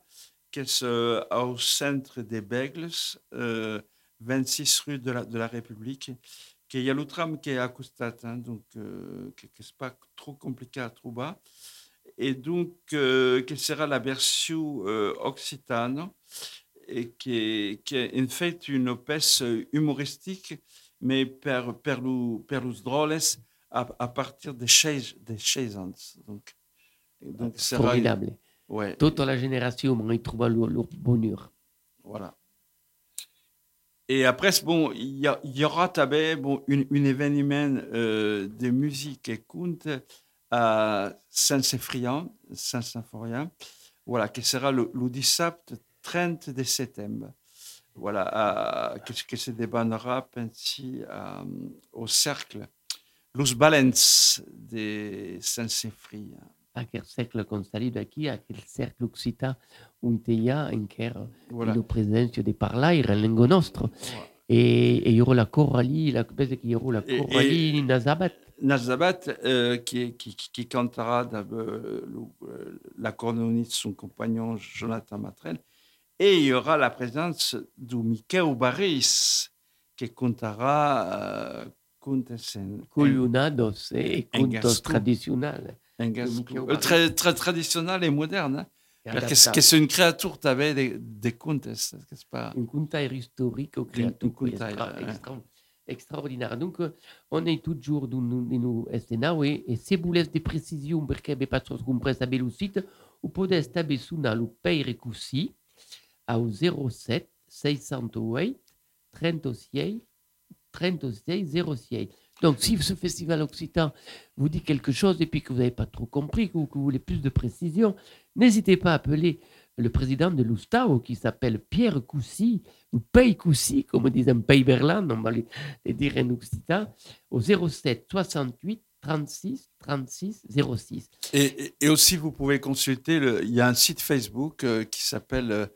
qui est euh, au centre des Beigles, euh, 26 rue de la, de la République, qu'il y a le tram qui est à Costat, hein, donc euh, que c'est pas trop compliqué à trouver. Et donc, euh, quelle sera la version euh, occitane et qui est, qui est en fait une pièce humoristique, mais per, per, per droles à, partir des chaises, des chaisons. Donc, donc sera- Formidable. Ouais, Toute la génération m'a trouvé leur, leur bonheur. voilà. Et après, bon, il y, a- il y aura tabé, bon, un, un événement euh, de musique et conte à Saint-Séphrian, Saint-Symphorien, voilà, qui sera le, le 17 30 de septembre. Voilà, à- que, se débanera ainsi à, au cercle Los Balens de Saint-Séphrian. Aquel cercle consalido aquí, aquel cercle occitan, un teia en quer Voilà. la presenza di parlare in lingua nostra. E, e il y aura la Coralie, la aura la Et- Coralie in Nazabat. Nazabat, euh, qui, qui, qui cantera euh, euh, l'accordéoniste de son compagnon Jonathan Matrel. Et il y aura la présence de Michael Barris, qui cantera euh, contes en- Colionados e en contos gascon. traditionnels. Gascon. Euh, Barris. très, très traditionnel et moderne. Hein? Parce que c'est- que une créature t'avais des, des contes. C'est pas... un contaire historique au Un- un créature contaire, extra, extra- extraordinaire. Donc, euh, on est toujours dans nos, dans nos escenari et, et si vous voulez des précisions, perché abbiamo pas compris à le site, vous pouvez stare su le Cussi au 07 608 36 36 06. Donc, si ce festival occitan vous dit quelque chose et puis que vous n'avez pas trop compris, ou que vous voulez plus de précisions, n'hésitez pas à appeler le président de l'Oustao qui s'appelle Pierre Coussy, ou Pay Coussy, comme on dit en Pays Berlin, on va les, les dire en occitan, au 07 68 36 36 06. Et, aussi, vous pouvez consulter, le, il y a un site Facebook euh, qui s'appelle euh,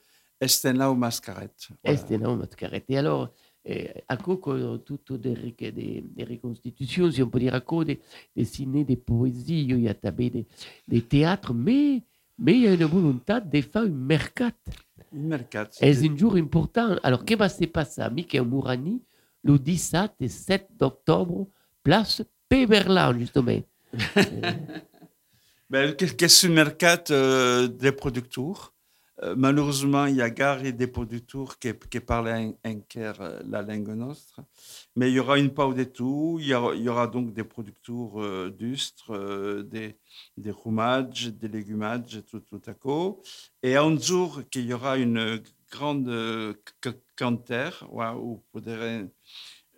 Estenao Mascarette. Voilà. Este no, Mascarette. Et alors, eh, a coco toutes des, rec- des, des reconstitutions, si on peut dire à co, des, des ciné, des poésies, il y a tabé des, des théâtres, mais, mais il y a une volonté de faire un mercat. Une mercat. C'est un jour important. Alors, qu'est-ce qui va se passer à Mickey Mourani le 17 et 7 octobre, place Péberlan, justement. <laughs> Ben, qu'est- Qu'est-ce une mercat euh, des producteurs Euh, Malheureusement, il y a Gary des producteurs qui, qui parlent en, en Caire, euh, la langue nostre. Mais il y aura une pause de tout. Il y aura, donc des producteurs euh, d'ustres, euh, des, des roumages, des légumages, tout, tout à coup. Et un jour, qu'il y aura une grande c- cantaire ouais, où vous pourrez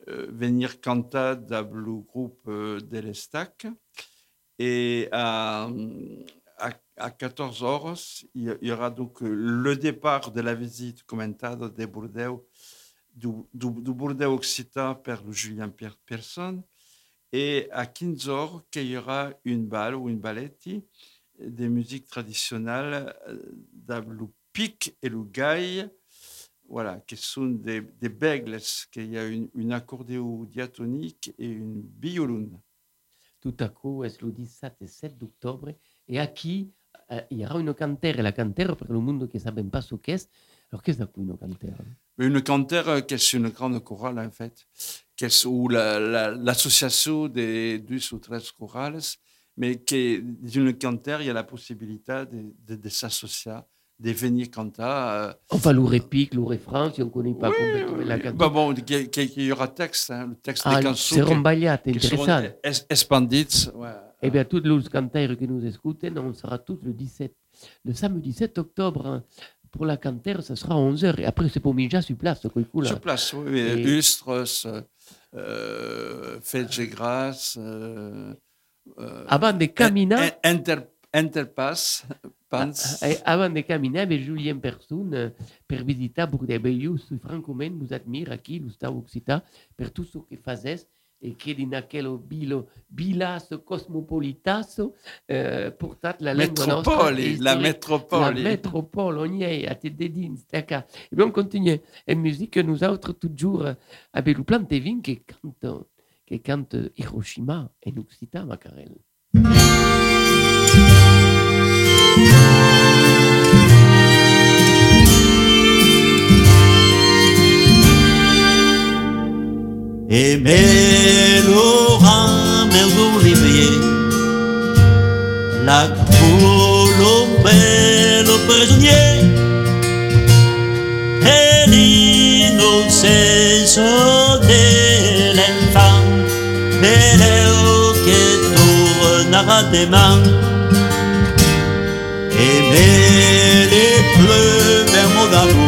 venir canter dans le groupe de l'Estac. Et à, à, à 14 heures, il y- aura donc euh, le départ de la visite commentada de Bordeaux, du, du, Bordeaux occitan par Julien Pierre Persson. Et à 15 heures, qu'il y aura une balle ou une balletti des musiques traditionnelles euh, le pic et le gaille, voilà, qui sont des, des beigles, qu'il y a une, une diatonique et une violone. Tout à coup, c'est le 17 et 7 octobre. Et euh, il y aura une cantaire. Et la cantaire, pour le monde qui ne savait pas ce qu'est, alors qu'est-ce que une cantaire Une cantaire euh, qui est une grande chorale, en fait, est où la- la- l'association des deux ou treize chorales, mais qui est une cantaire, il y a la possibilité de, de, de s'associer, de venir canter. euh, Enfin, le répique, le refrain, si on ne connaît pas complètement la cantaire. bah bon, qu'il- qu'il y aura texte, hein, le texte ah, des chansons. c'est seront intéressant. es- espandites, ouais. Eh bien, tous les cantaires qui nous écoutent, on sera tous le 17, le samedi 17 octobre. hein. Pour la cantaire, ça sera à 11h. Et après, c'est pour Minja sur place. Coup. Sur place, oui. Et- Ustres, euh. Euh, euh, Avant de caminer, in- Inter, Interpass, Pans. eh, avant de caminer avec Julien Persson eh, per visiter Bordeaux, su Francomen, nous admire aquí, lo Stau Occità, per tout ce que in aquel bilo, bilas cosmopolitasso eh, portat la e la métropole. La métropole, on y est, à te dedins, d'accord. Et bien, on continue. En musique, nous autres, toujours, avec le plan Tevin qui cante, qui cante Hiroshima en Occitan, Macarel. Aimez l'aura, mais vous. La colombe est le prisonnier. Et l'innocence de l'enfant, mais l'eau qui tourne des mains. Aimez les pleurs, mais mon amour.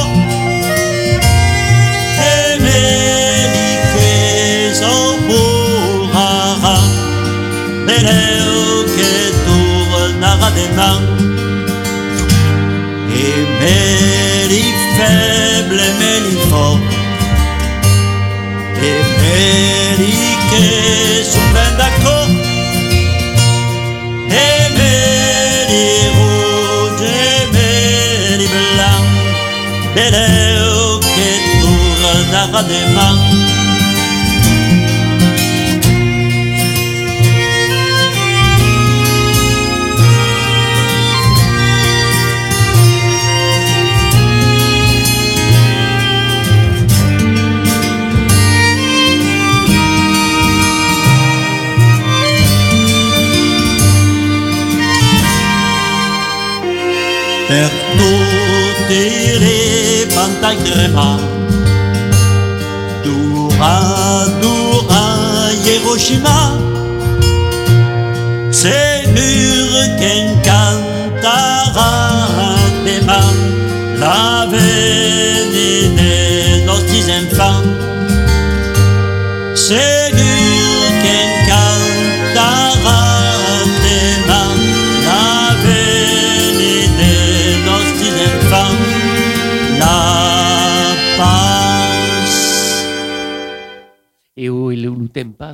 Bereo ket dour na radennan. E meri feble meri fort. E meri ke souben d'akor. E meri rouge e meri blanc. Bereo ket dour na radennan. Pantagramma Dura, Dura, Hiroshima C'est mur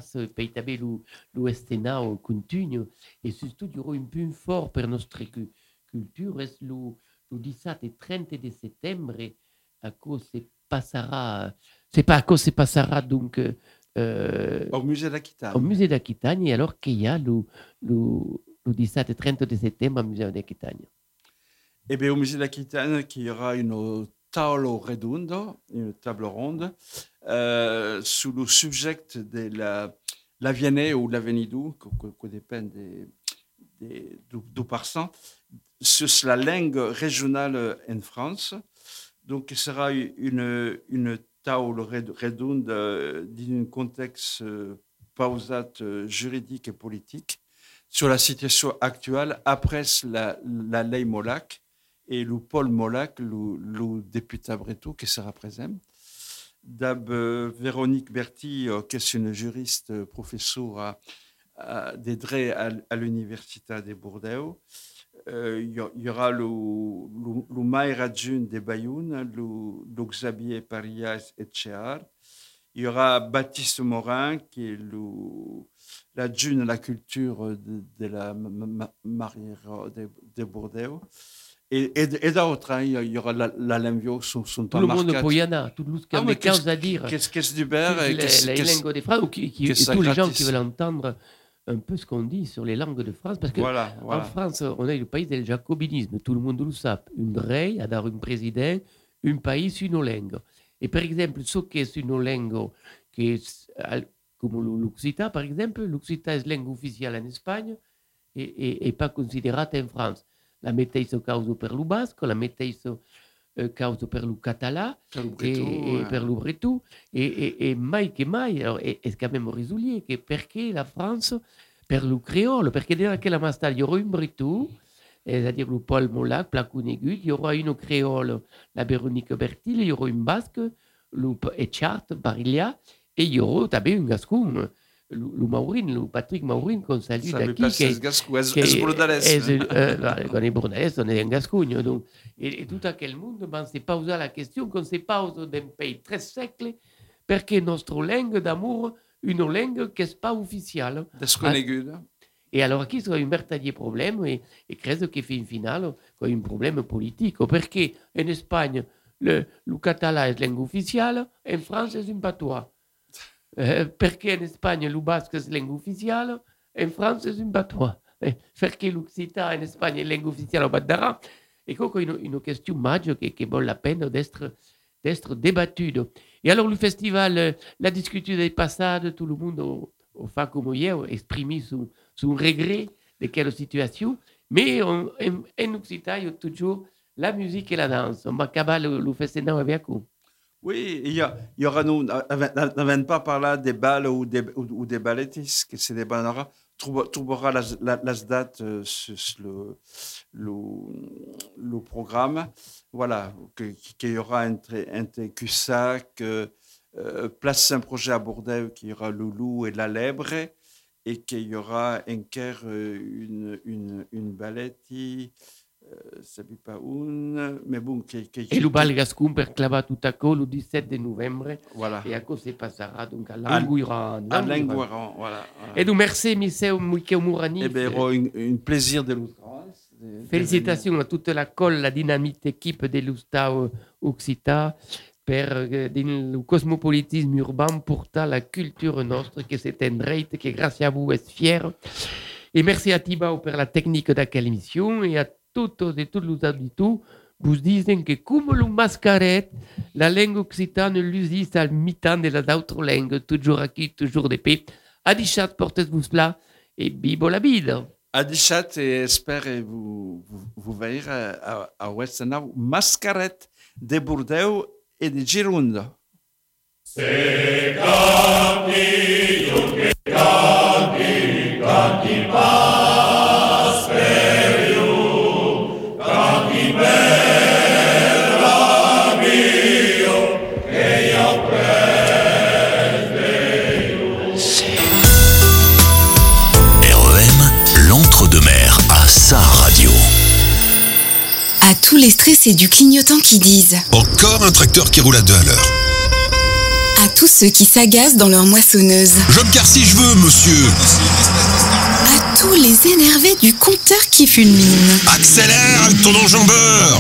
temps passe, pei també lo estenau continu, e surtout duro un punt fort per nostra cu, cultura, es lo, lo 17 e 30 de settembre, a co se passarà, c'est pas a co se passarà donc euh, Au musée d'Aquitaine. au musée d'Aquitagne, alors qu'il y a le, le, le 17 e 30 de settembre au musée d'Aquitagne. Eh bien, au musée d'Aquitaine, qu'il y aura une table redondo, une table ronde, euh, sous le sujet de la, la Vianney ou la Venidou, que, que, que dépend des, des, du, du parson, sur la langue régionale en France. Donc, ce sera une, une table redonde euh, dans un contexte euh, pausat euh, juridique et politique sur la situation actuelle après la, la ley Molac et le Paul Molac, le, le député breton qui sera présent. D'ab euh, Véronique Berti, euh, qui est une juriste euh, professeure à, à, à, l'Université de Bordeaux. Il y, aura le, le, de Bayonne, le, Xavier Parias et Chéard. Il y aura Baptiste Morin, qui est le, à la culture de, la marière de, de Bordeaux. Et, et, et d'autres, hein, il y- aura la, la Lenvio, son, son Tout le monde peut y en a, tout le Ah, monde qui a quelque chose à dire. Qu'est-ce qu'est-ce du beurre et qu'est-ce- les qu'est-ce- langues de France, ou qui, qui- que et tous les gens qui veulent entendre un peu ce qu'on dit sur les langues de France, parce que Voilà, en. France, on est le pays du jacobinisme, tout le monde le sait. Un rei, a dar un président, un pays, une langue. Et par exemple, ce qui est une langue qui est, al- comme l'occitan, par exemple, l'occitan est langue officielle en Espagne et, et, et pas considérée en France. La mateixa causa per lo basco, la mateixa eh, causa per lo català, e, e eh. per lo bretù e, e, e mai che mai alors, è, è quand même che perché la France per lo creole perché della che la y aura un bretù c'est-à-dire le Paul Molac, Placunegut, il y aura une créole, la Véronique Bertil, il y aura une basque, le Echart, Barilla, et il y aura un gascon, le, le Maurin, le Patrick Maurin, qu'on salue Ça veut d'aquí, pas qui, c'est gascou, es, que es brodales. és, eh, quan és bordelès, on est en Gascogne. Donc, et, et tout aquel monde ben, s'est posé la question qu'on s'est posé d'un pays très siècle, perché notre langue d'amour, une langue qui n'est pas officielle? Desconeguda. Et alors, qui sera un vertailler problème, et, et credo che fin finale, con un problème politique, perché en Espagne, le, le català è lingua ufficiale, in Francia è un patois. Eh, perché in Spagna il basque è lingua ufficiale, in Francia è un patois. Eh, perché l'Occità in Spagna è lingua ufficiale au Badara. Et coco, une, une question majeure qui, qui vaut la peine d'être d'être débattue. Et alors, le festival, euh, la discussion des passades, tout le monde au, au comme hier, exprimé son, son regret de quelle situation. Mais on, en, en Occitanie, toujours la musique et la danse. On va le, le festival avec vous. Oui, il y, aura nous, n'avons pas par là des balles ou des, ou, ou des c'est des banara, trouvera la, la, la date euh, le, programme. Voilà, qu'il y aura entre, entre Cussac, euh, Place Saint-Projet à Bordeaux, qu'il y aura Loulou et La Lèbre, et qu'il y aura encore une, une, une balletti, pas une, mais bon, qui, qui, Et le bal Gascon per clavar tout à coup le 17 de novembre. Voilà. Et à cause, ça passera donc à À- Languiran. À Languiran, voilà. voilà. Et nous merci, Michel Mouikeo Mourani. Eh bien, un, plaisir de l'outrance. de- de Félicitations à toute la colle, la dynamite équipe de l'Ustao Occita per eh, il cosmopolitisme urbain porta la culture nostra che c'est un che grazie a vous est fier. Et merci à Tibao per la technique de émission et à tous et tous les auditeurs vous disent que comme le mascaret, la langue occitane l'usit à mi-temps de la autres langues, toujours acquis, toujours de paix. Adichat, portez-vous cela et bibo la vida. Adichat et espère vous, vous, vous verrez à, à Westenau Mascarette de Bordeaux et de Gironde. REM, tous les stressés du clignotant qui disent, Encore un tracteur qui roule à deux à l'heure. à tous ceux qui s'agacent dans leur moissonneuse, Je me si je veux, monsieur. à tous les énervés du compteur qui fulmine. Accélère avec ton enjambeur.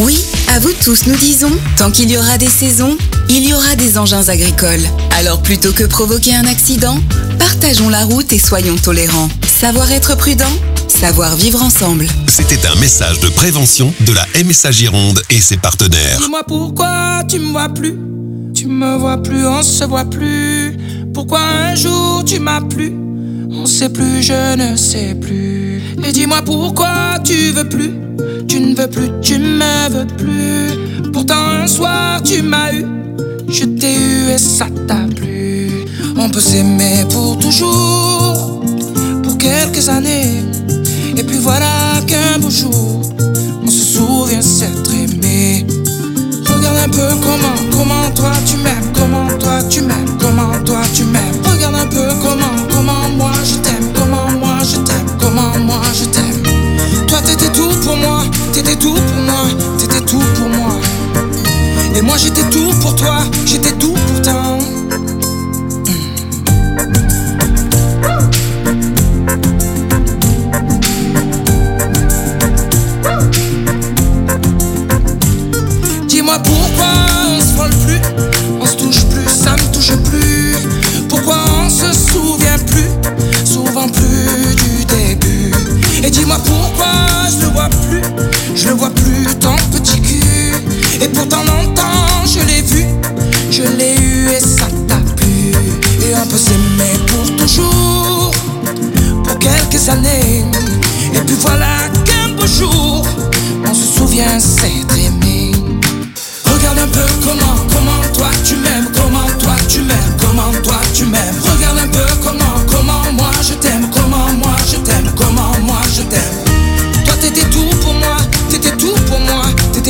Oui, à vous tous nous disons, tant qu'il y aura des saisons, il y aura des engins agricoles. Alors plutôt que provoquer un accident, partageons la route et soyons tolérants. Savoir être prudent, savoir vivre ensemble. C'était un message de prévention de la MSA Gironde et ses partenaires. Dis-moi pourquoi tu me vois plus. Tu me vois plus, on se voit plus. Pourquoi un jour tu m'as plu? On sait plus, je ne sais plus. Et dis-moi pourquoi tu veux plus? Tu ne veux plus, tu me veux plus. Pourtant un soir tu m'as eu. Je t'ai eu et ça t'a plu. On peut s'aimer pour toujours. Pour quelques années. Voilà qu'un beau jour, on se souvient s'être aimé. Regarde un peu comment, comment toi tu m'aimes, comment toi tu m'aimes, comment toi tu m'aimes. Regarde un peu comment, comment moi je t'aime,